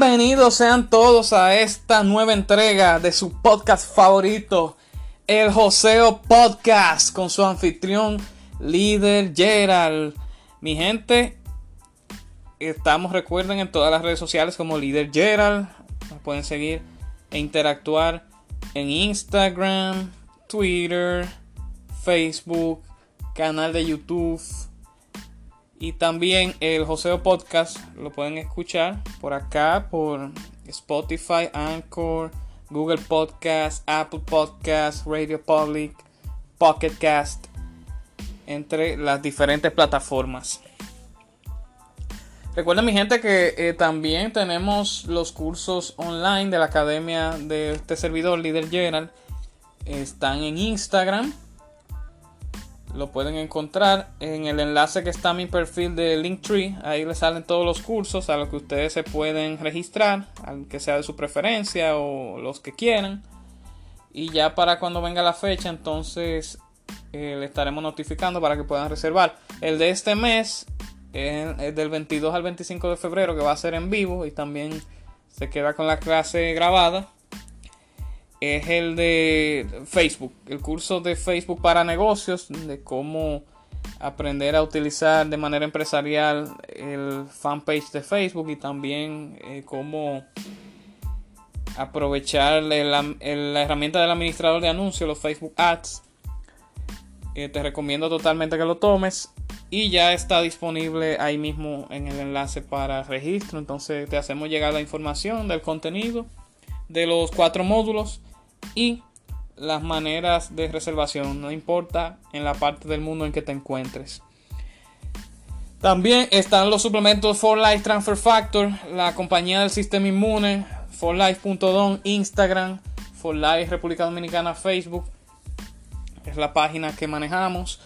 Bienvenidos sean todos a esta nueva entrega de su podcast favorito, el Joseo Podcast, con su anfitrión, líder Gerald. Mi gente, estamos, recuerden, en todas las redes sociales como líder Gerald. Nos pueden seguir e interactuar en Instagram, Twitter, Facebook, canal de YouTube y también el Joseo Podcast lo pueden escuchar por acá, por Spotify, Anchor, Google Podcast, Apple Podcast, Radio Public, Pocket Cast, entre las diferentes plataformas. Recuerden mi gente que eh, también tenemos los cursos online de la academia de este servidor, Líder General. Están en Instagram lo pueden encontrar en el enlace que está mi perfil de Linktree. Ahí les salen todos los cursos a los que ustedes se pueden registrar, aunque sea de su preferencia o los que quieran. Y ya para cuando venga la fecha, entonces eh, le estaremos notificando para que puedan reservar. El de este mes es del 22 al 25 de febrero, que va a ser en vivo y también se queda con la clase grabada es el de Facebook, el curso de Facebook para negocios, de cómo aprender a utilizar de manera empresarial el fanpage de Facebook y también eh, cómo aprovechar la, herramienta del administrador de anuncios, los Facebook Ads. Eh, te recomiendo totalmente que lo tomes y ya está disponible ahí mismo en el enlace para registro. Entonces te hacemos llegar la información del contenido de los cuatro módulos y las maneras de reservación, no importa en la parte del mundo en que te encuentres. También están los suplementos For Life Transfer Factor, la compañía del sistema inmune, forlife.com, Instagram, For Life República Dominicana, Facebook, es la página que manejamos,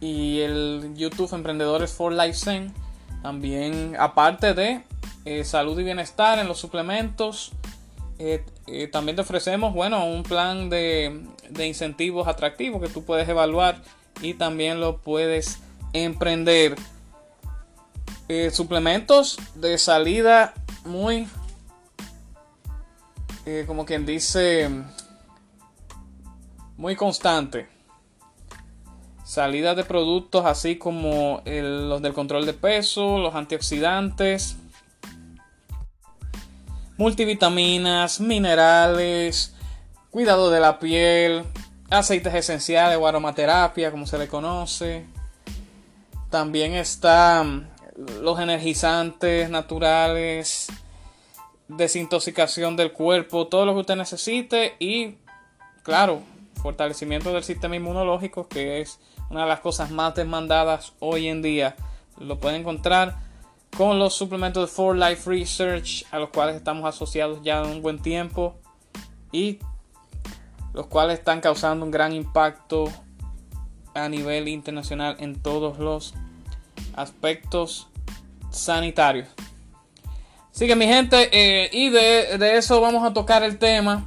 y el YouTube Emprendedores For Life Zen. También, aparte de eh, salud y bienestar en los suplementos, eh, eh, también te ofrecemos, bueno, un plan de, incentivos atractivos que tú puedes evaluar y también lo puedes emprender. Eh, suplementos de salida muy, como quien dice, muy constante. Salida de productos así como los del control de peso, los antioxidantes, multivitaminas, minerales, cuidado de la piel, aceites esenciales o aromaterapia, como se le conoce. También están los energizantes naturales, desintoxicación del cuerpo, todo lo que usted necesite y, claro, fortalecimiento del sistema inmunológico, que es una de las cosas más demandadas hoy en día. Lo puede encontrar con los suplementos de For Life Research, a los cuales estamos asociados ya un buen tiempo y los cuales están causando un gran impacto a nivel internacional en todos los aspectos sanitarios. Así que mi gente, eh, y de, eso vamos a tocar el tema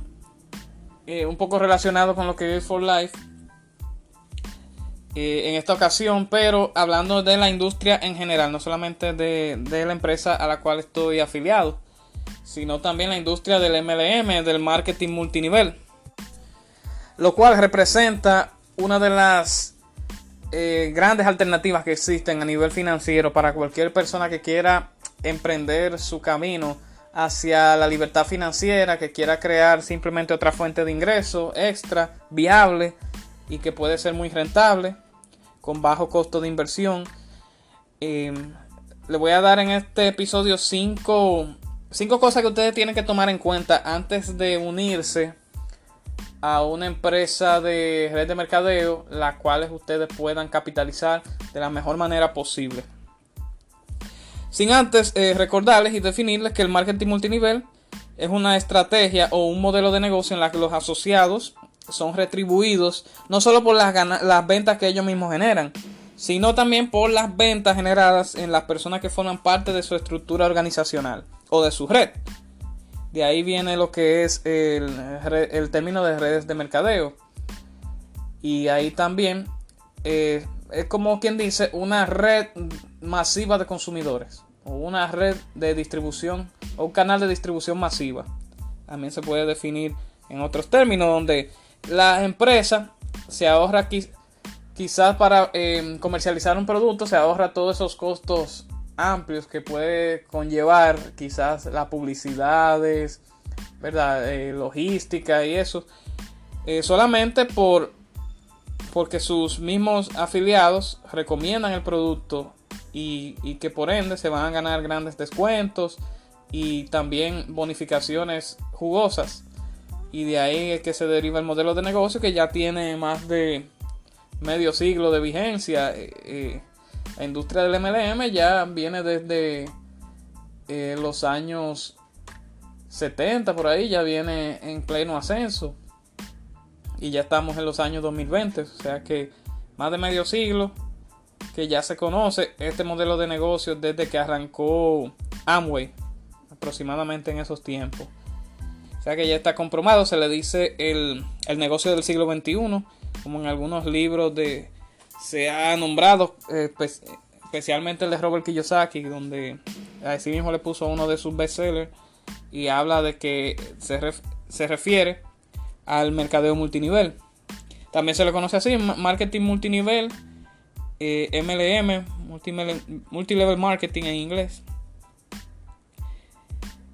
eh, un poco relacionado con lo que es For Life eh, en esta ocasión, pero hablando de la industria en general, no solamente de, la empresa a la cual estoy afiliado, sino también la industria del MLM, del marketing multinivel. lo cual representa una de las eh, grandes alternativas que existen a nivel financiero para cualquier persona que quiera emprender su camino hacia la libertad financiera, que quiera crear simplemente otra fuente de ingreso extra, viable y que puede ser muy rentable, con bajo costo de inversión. Em, le voy a dar en este episodio cinco, cinco cosas que ustedes tienen que tomar en cuenta antes de unirse a una empresa de red de mercadeo, las cuales ustedes puedan capitalizar de la mejor manera posible. Sin antes eh, recordarles y definirles que el marketing multinivel es una estrategia o un modelo de negocio en la que los asociados son retribuidos no solo por las, las ventas que ellos mismos generan, sino también por las ventas generadas en las personas que forman parte de su estructura organizacional o de su red. De ahí viene lo que es el, el término de redes de mercadeo. Y ahí también eh, es como quien dice una red masiva de consumidores o una red de distribución o un canal de distribución masiva. También se puede definir en otros términos donde la empresa se ahorra quizás para em, comercializar un producto, se ahorra todos esos costos amplios que puede conllevar quizás las publicidades, ¿verdad? Eh, logística y eso. Eh, solamente por porque sus mismos afiliados recomiendan el producto y, que por ende se van a ganar grandes descuentos y también bonificaciones jugosas. Y de ahí es que se deriva el modelo de negocio que ya tiene más de medio siglo de vigencia. Eh, eh, la industria del MLM ya viene desde eh, los años 70 por ahí, ya viene en pleno ascenso y ya estamos en los años 2020, o sea que más de medio siglo que ya se conoce este modelo de negocio desde que arrancó Amway, aproximadamente en esos tiempos. O sea que ya está comprobado, se le dice el, negocio del siglo XXI, como en algunos libros de se ha nombrado, eh, especialmente el de Robert Kiyosaki, donde a sí mismo le puso uno de sus bestsellers y habla de que se, se refiere al mercadeo multinivel. También se le conoce así, marketing multinivel, MLM, eh, multilevel marketing en inglés.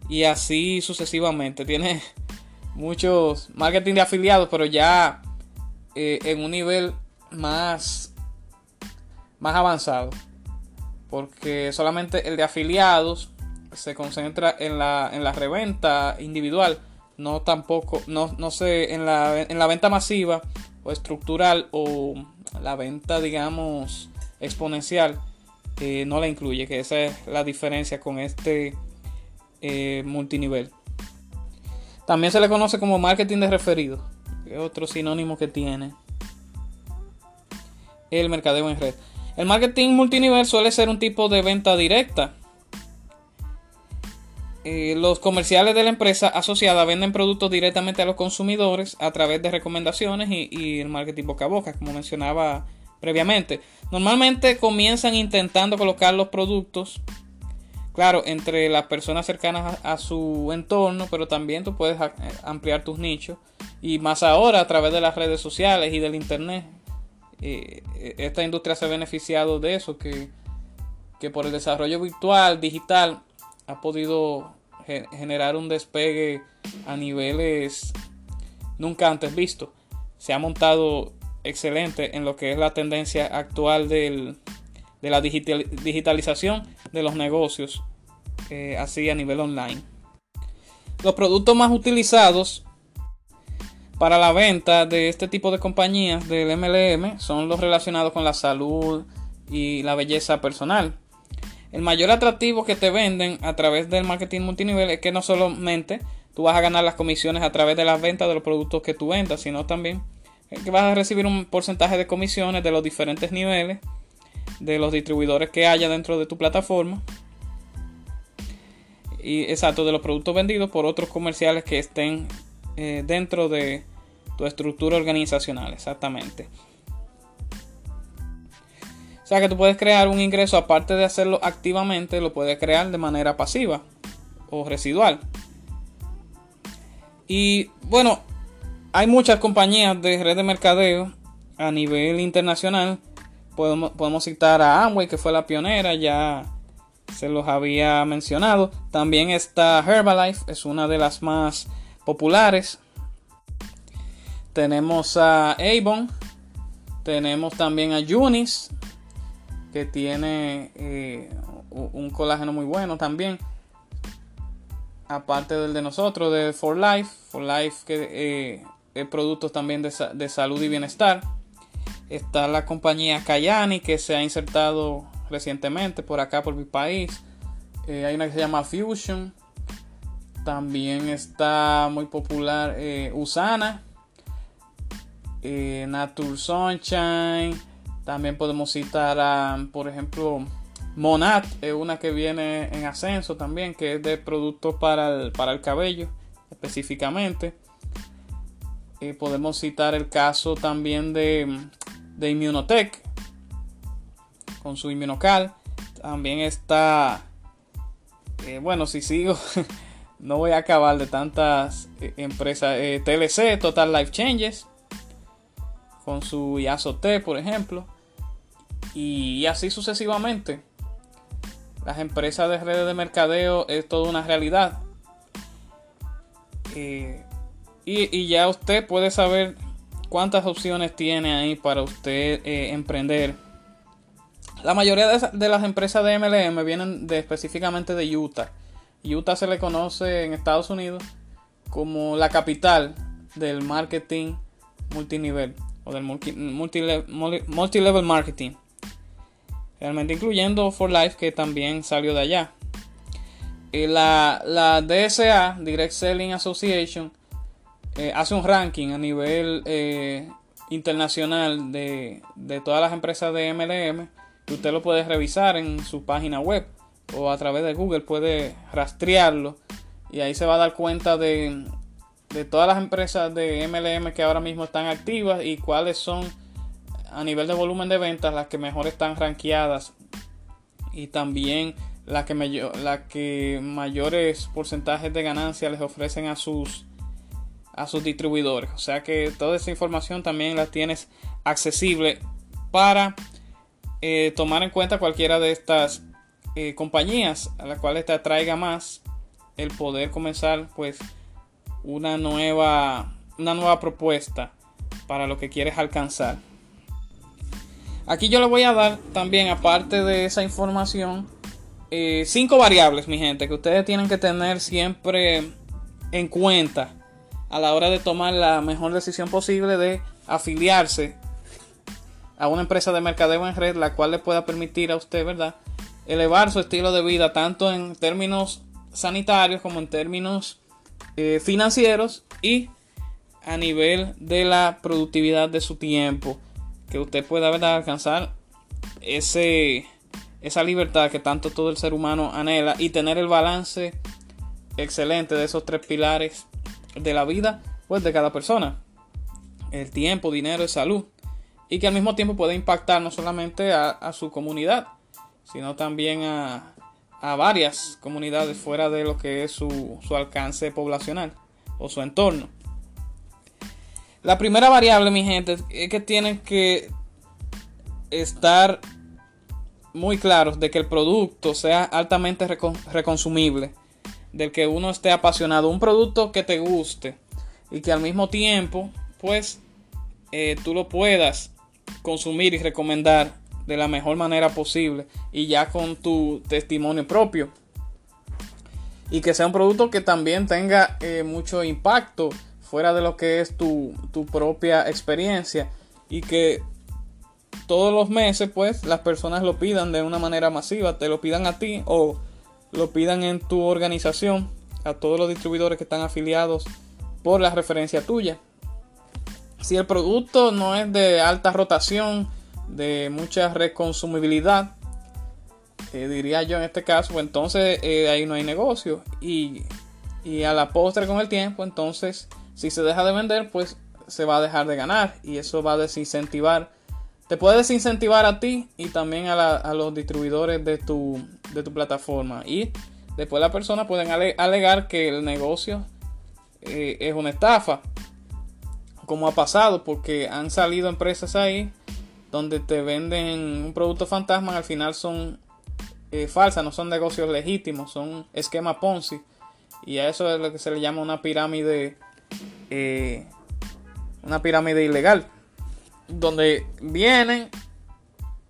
Y así sucesivamente. Tiene muchos marketing de afiliados, pero ya eh, en un nivel más, más avanzado. Porque solamente el de afiliados se concentra en la, en la reventa individual no tampoco, no, no sé, en la, en la venta masiva o estructural o la venta, digamos, exponencial, eh, no la incluye, que esa es la diferencia con este eh, multinivel. También se le conoce como marketing de referidos, otro sinónimo que tiene el mercadeo en red. El marketing multinivel suele ser un tipo de venta directa eh, los comerciales de la empresa asociada venden productos directamente a los consumidores a través de recomendaciones y, el marketing boca a boca, como mencionaba previamente. Normalmente comienzan intentando colocar los productos, claro, entre las personas cercanas a, su entorno, pero también tú puedes ampliar tus nichos. Y más ahora a través de las redes sociales y del internet. Eh, esta industria se ha beneficiado de eso, que, que por el desarrollo virtual, digital, ha podido generar un despegue a niveles nunca antes visto. Se ha montado excelente en lo que es la tendencia actual de la digitalización de los negocios, así a nivel online. Los productos más utilizados para la venta de este tipo de compañías del MLM son los relacionados con la salud y la belleza personal. El mayor atractivo que te venden a través del marketing multinivel es que no solamente tú vas a ganar las comisiones a través de las ventas de los productos que tú vendas, sino también que vas a recibir un porcentaje de comisiones de los diferentes niveles de los distribuidores que haya dentro de tu plataforma. Y exacto, de los productos vendidos por otros comerciales que estén eh, dentro de tu estructura organizacional, exactamente. O sea que tú puedes crear un ingreso aparte de hacerlo activamente, lo puedes crear de manera pasiva o residual. Y bueno, hay muchas compañías de red de mercadeo a nivel internacional. Podemos, podemos citar a Amway, que fue la pionera, ya se los había mencionado. También está Herbalife, es una de las más populares. Tenemos a Avon, tenemos también a Unis, que tiene eh, un colágeno muy bueno también. Aparte del de nosotros, de For Life. For Life que eh, es productos también de, de, salud y bienestar. Está la compañía Kayani que se ha insertado recientemente por acá, por mi país. Eh, hay una que se llama Fusion. También está muy popular eh, Usana. Eh, Sunshine. También podemos citar por ejemplo, Monat, es una que viene en ascenso también, que es de productos para el, para el cabello específicamente. podemos citar el caso también de, de Immunotech con su Immunocal. También está, eh, bueno, si sigo, no voy a acabar de tantas eh, empresas. Eh, TLC, Total Life Changes, con su T, por ejemplo. Y, así sucesivamente. Las empresas de redes de mercadeo es toda una realidad. y, y, ya usted puede saber cuántas opciones tiene ahí para usted emprender la mayoría de, las empresas de MLM vienen específicamente de Utah. Utah se le conoce en Estados Unidos como la capital del marketing multinivel o del multilevel marketing. Realmente incluyendo For Life que también salió de allá. Y la, DSA, Direct Selling Association, eh, hace un ranking a nivel eh, internacional de todas las empresas de MLM Usted lo puede revisar en su página web o a través de Google puede rastrearlo y ahí se va a dar cuenta de, todas las empresas de MLM que ahora mismo están activas y cuáles son a nivel de volumen de ventas las que mejor están rankeadas y también las que, la que mayores porcentajes de ganancia les ofrecen a sus a sus distribuidores. O sea que toda esa información también la tienes accesible para eh, tomar en cuenta cualquiera de estas eh, compañías a las cuales te atraiga más el poder comenzar pues una nueva una nueva propuesta para lo que quieres alcanzar. Aquí yo le voy a dar también aparte de esa información eh, cinco variables mi gente que ustedes tienen que tener siempre en cuenta a la hora de tomar la mejor decisión posible de afiliarse a una empresa de mercadeo en red, la cual le pueda permitir a usted, ¿verdad? Elevar su estilo de vida tanto en términos sanitarios como en términos eh, financieros y a nivel de la productividad de su tiempo. Que usted pueda, ¿verdad? Alcanzar ese, esa libertad que tanto todo el ser humano anhela y tener el balance excelente de esos tres pilares de la vida, pues de cada persona. El tiempo, dinero y salud y que al mismo tiempo puede impactar no solamente a, su comunidad, sino también a, varias comunidades fuera de lo que es su, alcance poblacional o su entorno. La primera variable, mi gente, es que tienen que estar muy claros de que el producto sea altamente reconsumible, del que uno esté apasionado, un producto que te guste y que al mismo tiempo, pues, eh, tú lo puedas consumir y recomendar de la mejor manera posible y ya con tu testimonio propio. Y que sea un producto que también tenga eh, mucho impacto fuera de lo que es tu, tu propia experiencia y que todos los meses pues las personas lo pidan de una manera masiva, te lo pidan a ti o lo pidan en tu organización, a todos los distribuidores que están afiliados por la referencia tuya. Si el producto no es de alta rotación, de mucha reconsumibilidad, eh, diría yo en este caso, pues entonces eh, ahí no hay negocio. Y, y a la postre con el tiempo, entonces si se deja de vender, pues se va a dejar de ganar. Y eso va a desincentivar. Te puede desincentivar a ti y también a, los distribuidores de tu, de tu, plataforma. Y después la persona pueden alegar que el negocio eh, es una estafa. Como ha pasado, porque han salido empresas ahí donde te venden un producto fantasma, al final son eh, falsas, no son negocios legítimos, son esquema Ponzi. Y a eso es lo que se le llama una pirámide, eh, una pirámide ilegal, donde vienen,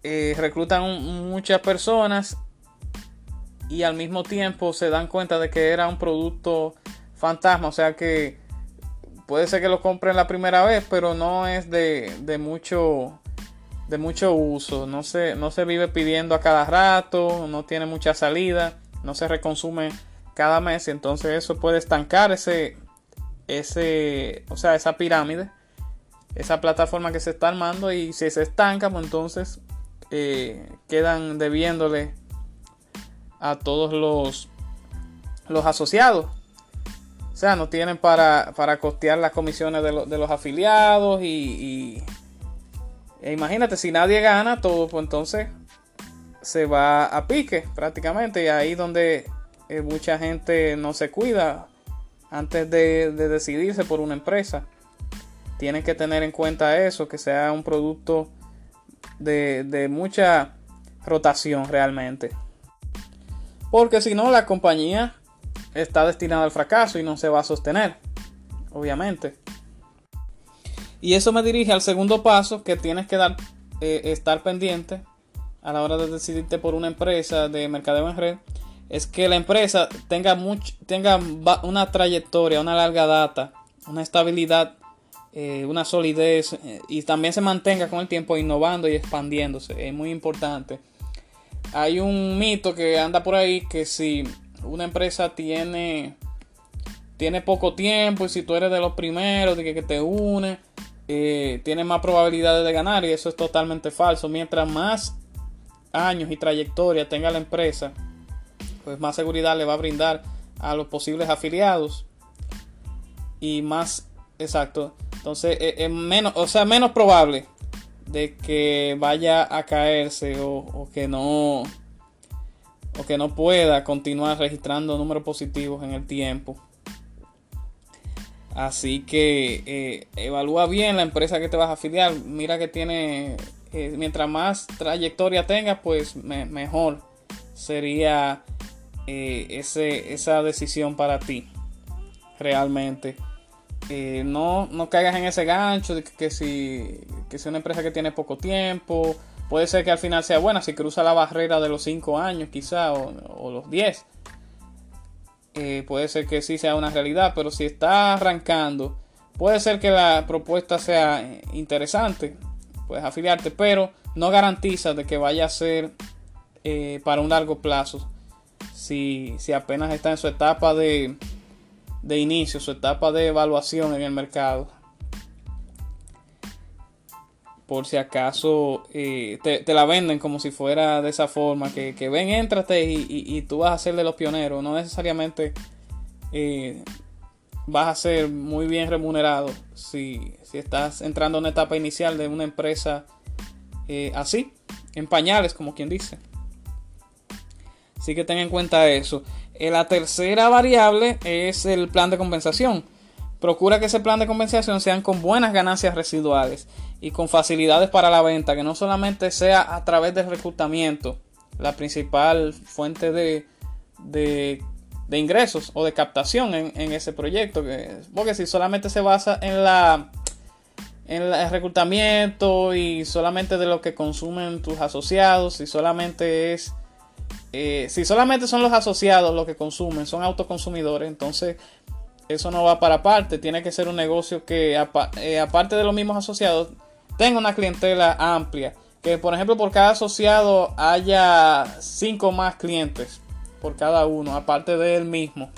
eh, reclutan muchas personas y al mismo tiempo se dan cuenta de que era un producto fantasma, o sea que puede ser que lo compren la primera vez, pero no es de, de mucho de mucho uso, no se, no se vive pidiendo a cada rato, no tiene mucha salida, no se reconsume cada mes, entonces eso puede estancar ese, ese, o sea, esa pirámide, esa plataforma que se está armando y si se estanca, pues entonces eh, quedan debiéndole a todos los, los asociados. O sea, no tienen para, para costear las comisiones de, de los afiliados y e imagínate, si nadie gana todo, pues entonces se va a pique prácticamente. Y ahí donde eh, mucha gente no se cuida antes de, decidirse por una empresa. Tienen que tener en cuenta eso, que sea un producto de, de mucha rotación realmente. Porque si no, la compañía está destinada al fracaso y no se va a sostener, obviamente. Y eso me dirige al segundo paso que tienes que dar, eh, estar pendiente a la hora de decidirte por una empresa de mercadeo en red. Es que la empresa tenga, tenga una trayectoria, una larga data, una estabilidad, eh, una solidez eh, y también se mantenga con el tiempo innovando y expandiéndose. Es muy importante. Hay un mito que anda por ahí que si una empresa tiene, tiene poco tiempo y si tú eres de los primeros de que, te une, eh, tiene más probabilidades de ganar y eso es totalmente falso. Mientras más años y trayectoria tenga la empresa, pues más seguridad le va a brindar a los posibles afiliados y más exacto. Entonces eh, es, menos, o sea, menos probable de que vaya a caerse o que no que no pueda continuar registrando números positivos en el tiempo. Así que eh, evalúa bien la empresa que te vas a afiliar. Mira que tiene, eh, mientras más trayectoria tenga, pues mejor sería eh, esa decisión para ti. Realmente. no, no caigas en ese gancho de que, si que sea una empresa que tiene poco tiempo. Puede ser que al final sea buena si cruza la barrera de los 5 años quizá o, los 10 eh, puede ser que sí sea una realidad, pero si está arrancando, puede ser que la propuesta sea eh, interesante, puedes afiliarte, pero no garantiza de que vaya a ser eh, para un largo plazo. Si, si, apenas está en su etapa de, de inicio, su etapa de evaluación en el mercado por si acaso eh, te, la venden como si fuera de esa forma, que, ven, éntrate y, tú vas a ser de los pioneros, no necesariamente eh, vas a ser muy bien remunerado si, estás entrando en una etapa inicial de una empresa eh, así, en pañales, como quien dice. Así que ten en cuenta eso. la tercera variable es el plan de compensación. Procura que ese plan de compensación sean con buenas ganancias residuales y con facilidades para la venta, que no solamente sea a través del reclutamiento, la principal fuente de, de, ingresos o de captación en, ese proyecto, porque si solamente se basa en la en el reclutamiento y solamente de lo que consumen tus asociados, si solamente es eh, si solamente son los asociados los que consumen, son autoconsumidores, entonces eso no va para parte. Tiene que ser un negocio que, eh, aparte de los mismos asociados, tenga una clientela amplia. Que, por ejemplo, por cada asociado haya cinco más clientes por cada uno, aparte de él mismo.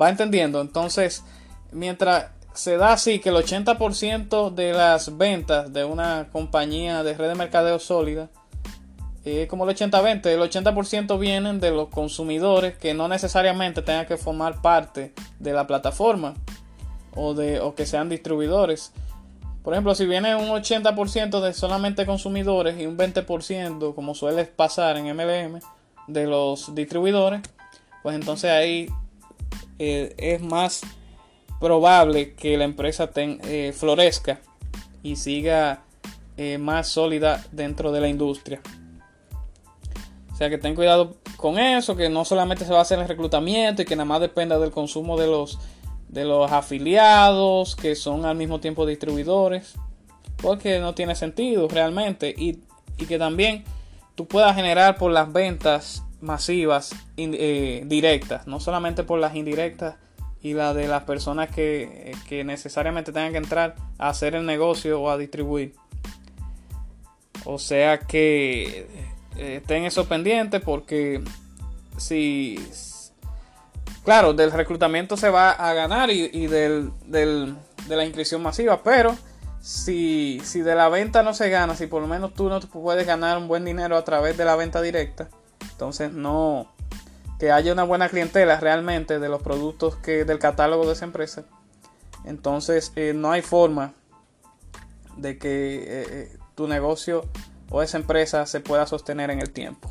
¿Va entendiendo? Entonces, mientras se da así que el 80% de las ventas de una compañía de red de mercadeo sólida es como el 80-20. El 80% vienen de los consumidores que no necesariamente tengan que formar parte de la plataforma o, de, o que sean distribuidores. Por ejemplo, si viene un 80% de solamente consumidores y un 20%, como suele pasar en MLM, de los distribuidores, pues entonces ahí eh, es más probable que la empresa eh, florezca y siga eh, más sólida dentro de la industria. O sea que ten cuidado con eso, que no solamente se va a hacer el reclutamiento y que nada más dependa del consumo de los, de los afiliados, que son al mismo tiempo distribuidores, porque no tiene sentido realmente. Y, que también tú puedas generar por las ventas masivas eh, directas, no solamente por las indirectas y las de las personas que, que necesariamente tengan que entrar a hacer el negocio o a distribuir. O sea que eh, estén eso pendiente porque si claro del reclutamiento se va a ganar y, del, de la inscripción masiva pero si, si de la venta no se gana si por lo menos tú no puedes ganar un buen dinero a través de la venta directa entonces no que haya una buena clientela realmente de los productos que del catálogo de esa empresa entonces eh, no hay forma de que eh, tu negocio o esa empresa se pueda sostener en el tiempo.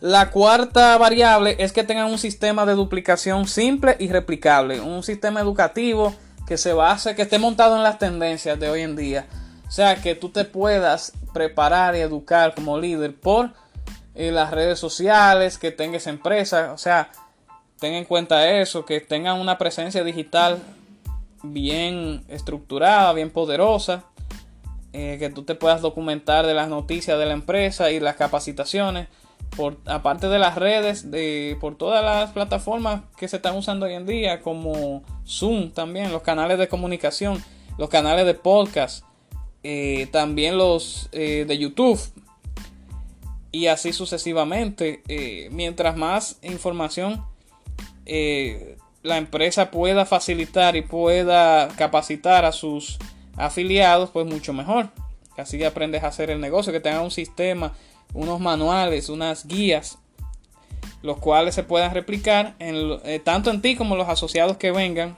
La cuarta variable es que tengan un sistema de duplicación simple y replicable, un sistema educativo que se base, que esté montado en las tendencias de hoy en día. O sea, que tú te puedas preparar y educar como líder por eh, las redes sociales, que tengas empresa, o sea, ten en cuenta eso, que tengan una presencia digital bien estructurada, bien poderosa, eh, que tú te puedas documentar de las noticias de la empresa y las capacitaciones, por, aparte de las redes, de, por todas las plataformas que se están usando hoy en día, como Zoom también, los canales de comunicación, los canales de podcast, eh, también los eh, de YouTube y así sucesivamente. mientras más información la empresa pueda facilitar y pueda capacitar a sus afiliados, pues mucho mejor. Así aprendes a hacer el negocio, que tenga un sistema, unos manuales, unas guías, los cuales se puedan replicar en, eh, tanto en ti como los asociados que vengan.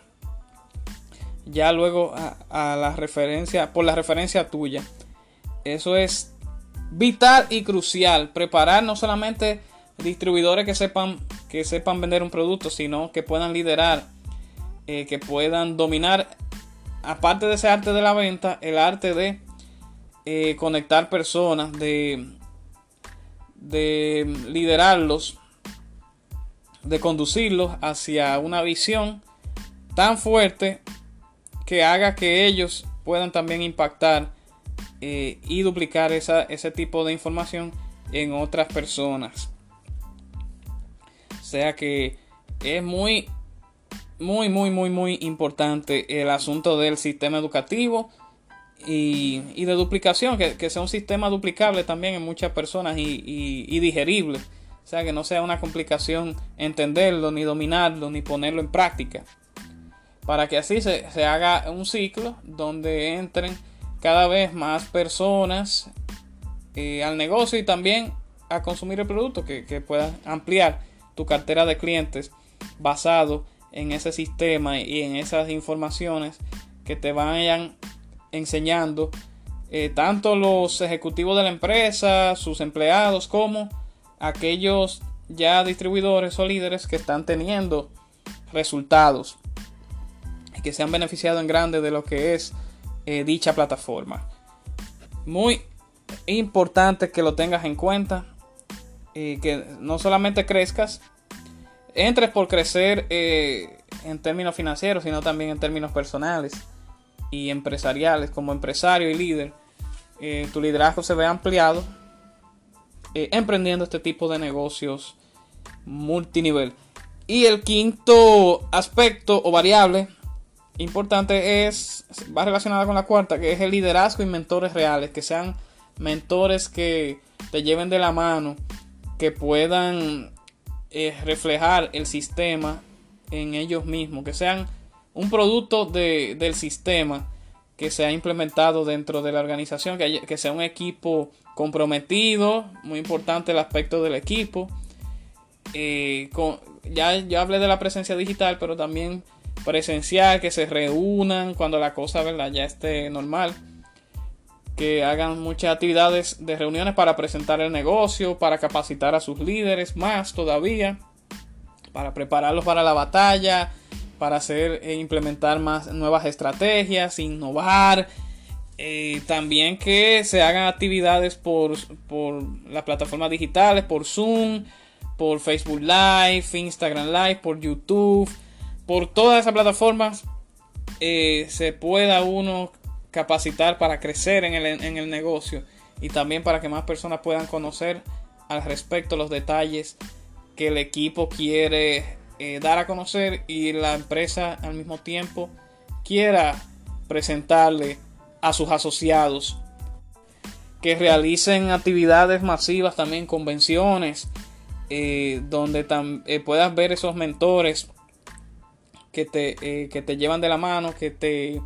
Ya luego a, la referencia, por la referencia tuya. Eso es vital y crucial. Preparar no solamente distribuidores que sepan, que sepan vender un producto, sino que puedan liderar, eh, que puedan dominar aparte de ese arte de la venta, el arte de eh, conectar personas, de, de liderarlos, de conducirlos hacia una visión tan fuerte que haga que ellos puedan también impactar eh, y duplicar ese tipo de información en otras personas. O sea que es muy muy, muy, muy, muy importante el asunto del sistema educativo y, de duplicación, que, sea un sistema duplicable también en muchas personas y, digerible. O sea, que no sea una complicación entenderlo, ni dominarlo, ni ponerlo en práctica. Para que así se, haga un ciclo donde entren cada vez más personas eh, al negocio y también a consumir el producto, que, que puedas ampliar tu cartera de clientes basado en ese sistema y en esas informaciones que te vayan enseñando eh, tanto los ejecutivos de la empresa, sus empleados, como aquellos ya distribuidores o líderes que están teniendo resultados y que se han beneficiado en grande de lo que es eh, dicha plataforma. Muy importante que lo tengas en cuenta y que no solamente crezcas, entres por crecer eh, en términos financieros, sino también en términos personales y empresariales, como empresario y líder, eh, tu liderazgo se ve ampliado eh, emprendiendo este tipo de negocios multinivel. Y el quinto aspecto o variable importante es, va relacionada con la cuarta, que es el liderazgo y mentores reales, que sean mentores que te lleven de la mano, que puedan reflejar el sistema en ellos mismos, que sean un producto del sistema que se ha implementado dentro de la organización, que, sea un equipo comprometido, muy importante el aspecto del equipo. Eh, ya, ya hablé de la presencia digital, pero también presencial, que se reúnan cuando la cosa ¿verdad? ya esté normal que hagan muchas actividades de reuniones para presentar el negocio, para capacitar a sus líderes más todavía, para prepararlos para la batalla, para hacer e implementar más nuevas estrategias, innovar. Eh, también que se hagan actividades por, por las plataformas digitales, por Zoom, por Facebook Live, Instagram Live, por YouTube, por todas esas plataformas eh, se pueda uno capacitar para crecer en el, en el negocio y también para que más personas puedan conocer al respecto los detalles que el equipo quiere eh, dar a conocer y la empresa al mismo tiempo quiera presentarle a sus asociados. Que realicen actividades masivas también convenciones eh, donde eh, puedas ver esos mentores que te, que te llevan de la mano que te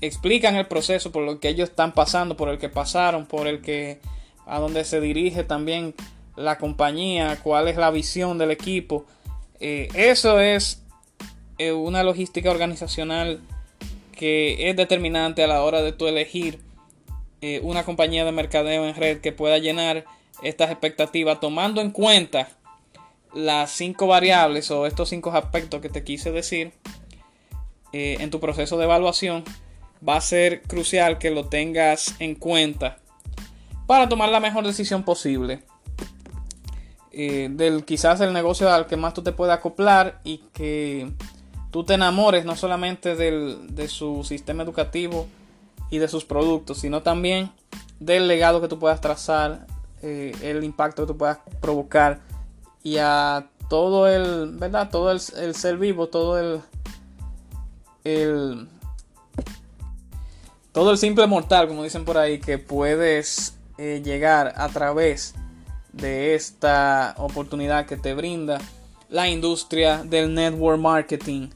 explican el proceso por lo que ellos están pasando por el que pasaron por el que a donde se dirige también la compañía cuál es la visión del equipo. Eh, eso es eh, una logística organizacional que es determinante a la hora de tú elegir eh, una compañía de mercadeo en red que pueda llenar estas expectativas tomando en cuenta las cinco variables o estos cinco aspectos que te quise decir en tu proceso de evaluación va a ser crucial que lo tengas en cuenta para tomar la mejor decisión posible. Eh, del quizás el negocio al que más tú te puedas acoplar y que tú te enamores no solamente de su sistema educativo y de sus productos, sino también del legado que tú puedas trazar, eh, el impacto que tú puedas provocar y a todo el, ¿verdad? Todo el, ser vivo, todo el, el, todo el simple mortal, como dicen por ahí, que puedes eh, llegar a través de esta oportunidad que te brinda la industria del network marketing.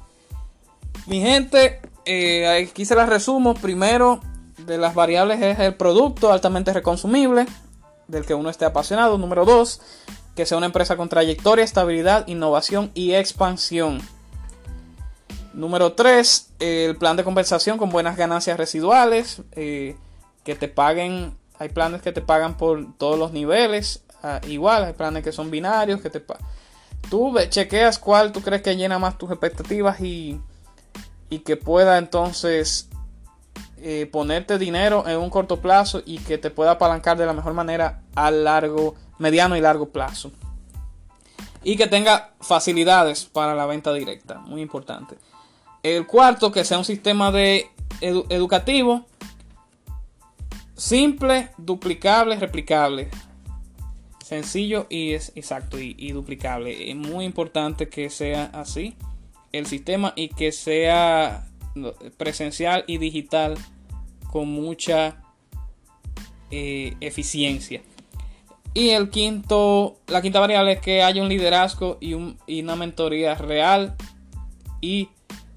Mi gente, eh, aquí se las resumo. Primero, de las variables es el producto altamente reconsumible, del que uno esté apasionado. Número dos, que sea una empresa con trayectoria, estabilidad, innovación y expansión. Número 3, el plan de compensación con buenas ganancias residuales, eh, que te paguen, hay planes que te pagan por todos los niveles, Ah, igual, hay planes que son binarios, que te tú chequeas cuál tú crees que llena más tus expectativas y, que pueda entonces eh, ponerte dinero en un corto plazo y que te pueda apalancar de la mejor manera a largo, mediano y largo plazo. Y que tenga facilidades para la venta directa, muy importante. El cuarto, que sea un sistema de educativo simple, duplicable, replicable sencillo y es exacto y, duplicable. Es muy importante que sea así el sistema y que sea presencial y digital con mucha eh, eficiencia. Y el quinto, la quinta variable es que haya un liderazgo y, y una mentoría real y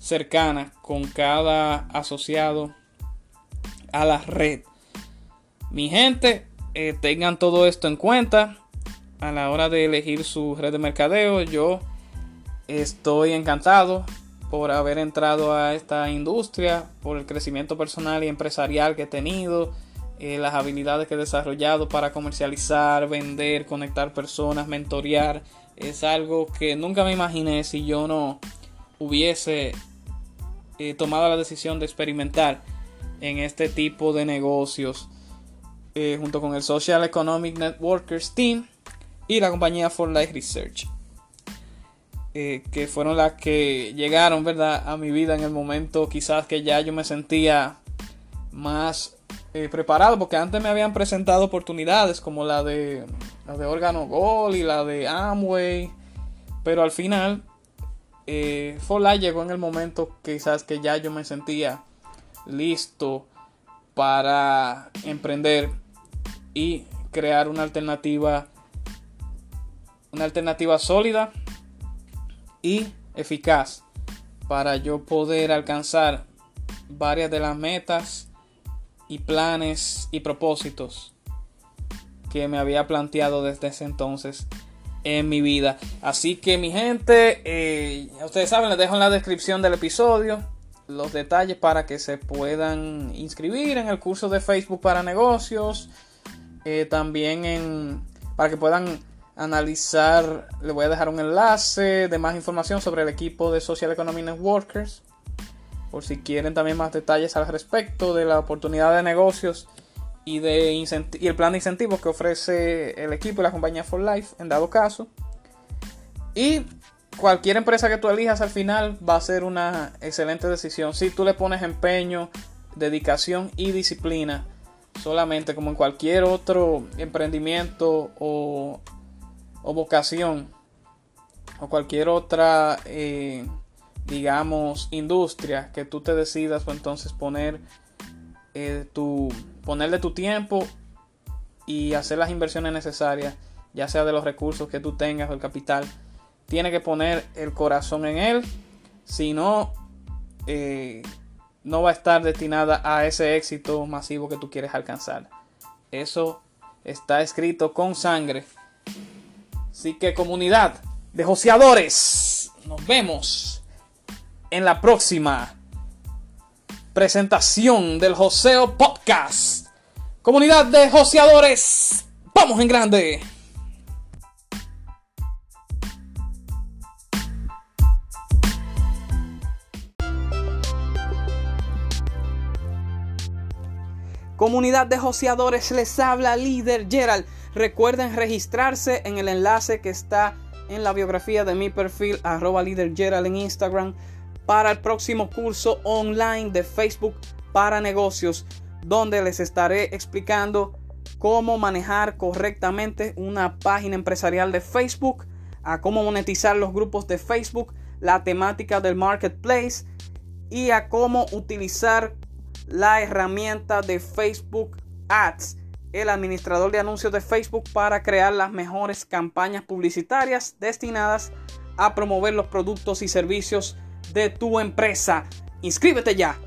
cercana con cada asociado a la red. Mi gente, eh, tengan todo esto en cuenta a la hora de elegir su red de mercadeo. Yo estoy encantado por haber entrado a esta industria, por el crecimiento personal y empresarial que he tenido, eh, las habilidades que he desarrollado para comercializar, vender, conectar personas, mentorear. Es algo que nunca me imaginé si yo no hubiese tomado la decisión de experimentar en este tipo de negocios eh, junto con el Social Economic Networkers Team y la compañía For Life Research, eh, que fueron las que llegaron ¿verdad? a mi vida en el momento quizás que ya yo me sentía más eh, preparado, porque antes me habían presentado oportunidades como la de, la de Órgano Gold y la de Amway, pero al final For Life llegó en el momento quizás que ya yo me sentía listo para emprender y crear una alternativa una alternativa sólida y eficaz para yo poder alcanzar varias de las metas y planes y propósitos que me había planteado desde ese entonces en mi vida. Así que mi gente, eh, ustedes saben, les dejo en la descripción del episodio los detalles para que se puedan inscribir en el curso de Facebook para negocios eh, también en, para que puedan analizar, le voy a dejar un enlace de más información sobre el equipo de Social Economy Networkers, por si quieren también más detalles al respecto de la oportunidad de negocios y, de y el plan de incentivos que ofrece el equipo y la compañía For Life en dado caso. Y cualquier empresa que tú elijas al final va a ser una excelente decisión si tú le pones empeño, dedicación y disciplina solamente como en cualquier otro emprendimiento o, vocación o cualquier otra eh, digamos industria que tú te decidas o entonces poner eh, tu ponerle tu tiempo y hacer las inversiones necesarias ya sea de los recursos que tú tengas o el capital tiene que poner el corazón en él si no eh, no va a estar destinada a ese éxito masivo que tú quieres alcanzar. Eso está escrito con sangre. Así que comunidad de joseadores, nos vemos en la próxima presentación del Joseo Podcast. Comunidad de joseadores, vamos en grande. Comunidad de joseadores, les habla líder Gerald. Recuerden registrarse en el enlace que está en la biografía de mi perfil, arroba líder Gerald en Instagram, para el próximo curso online de Facebook para negocios, donde les estaré explicando cómo manejar correctamente una página empresarial de Facebook, a cómo monetizar los grupos de Facebook, la temática del marketplace y a cómo utilizar la herramienta de Facebook Ads, el administrador de anuncios de Facebook para crear las mejores campañas publicitarias destinadas a promover los productos y servicios de tu empresa. Inscríbete ya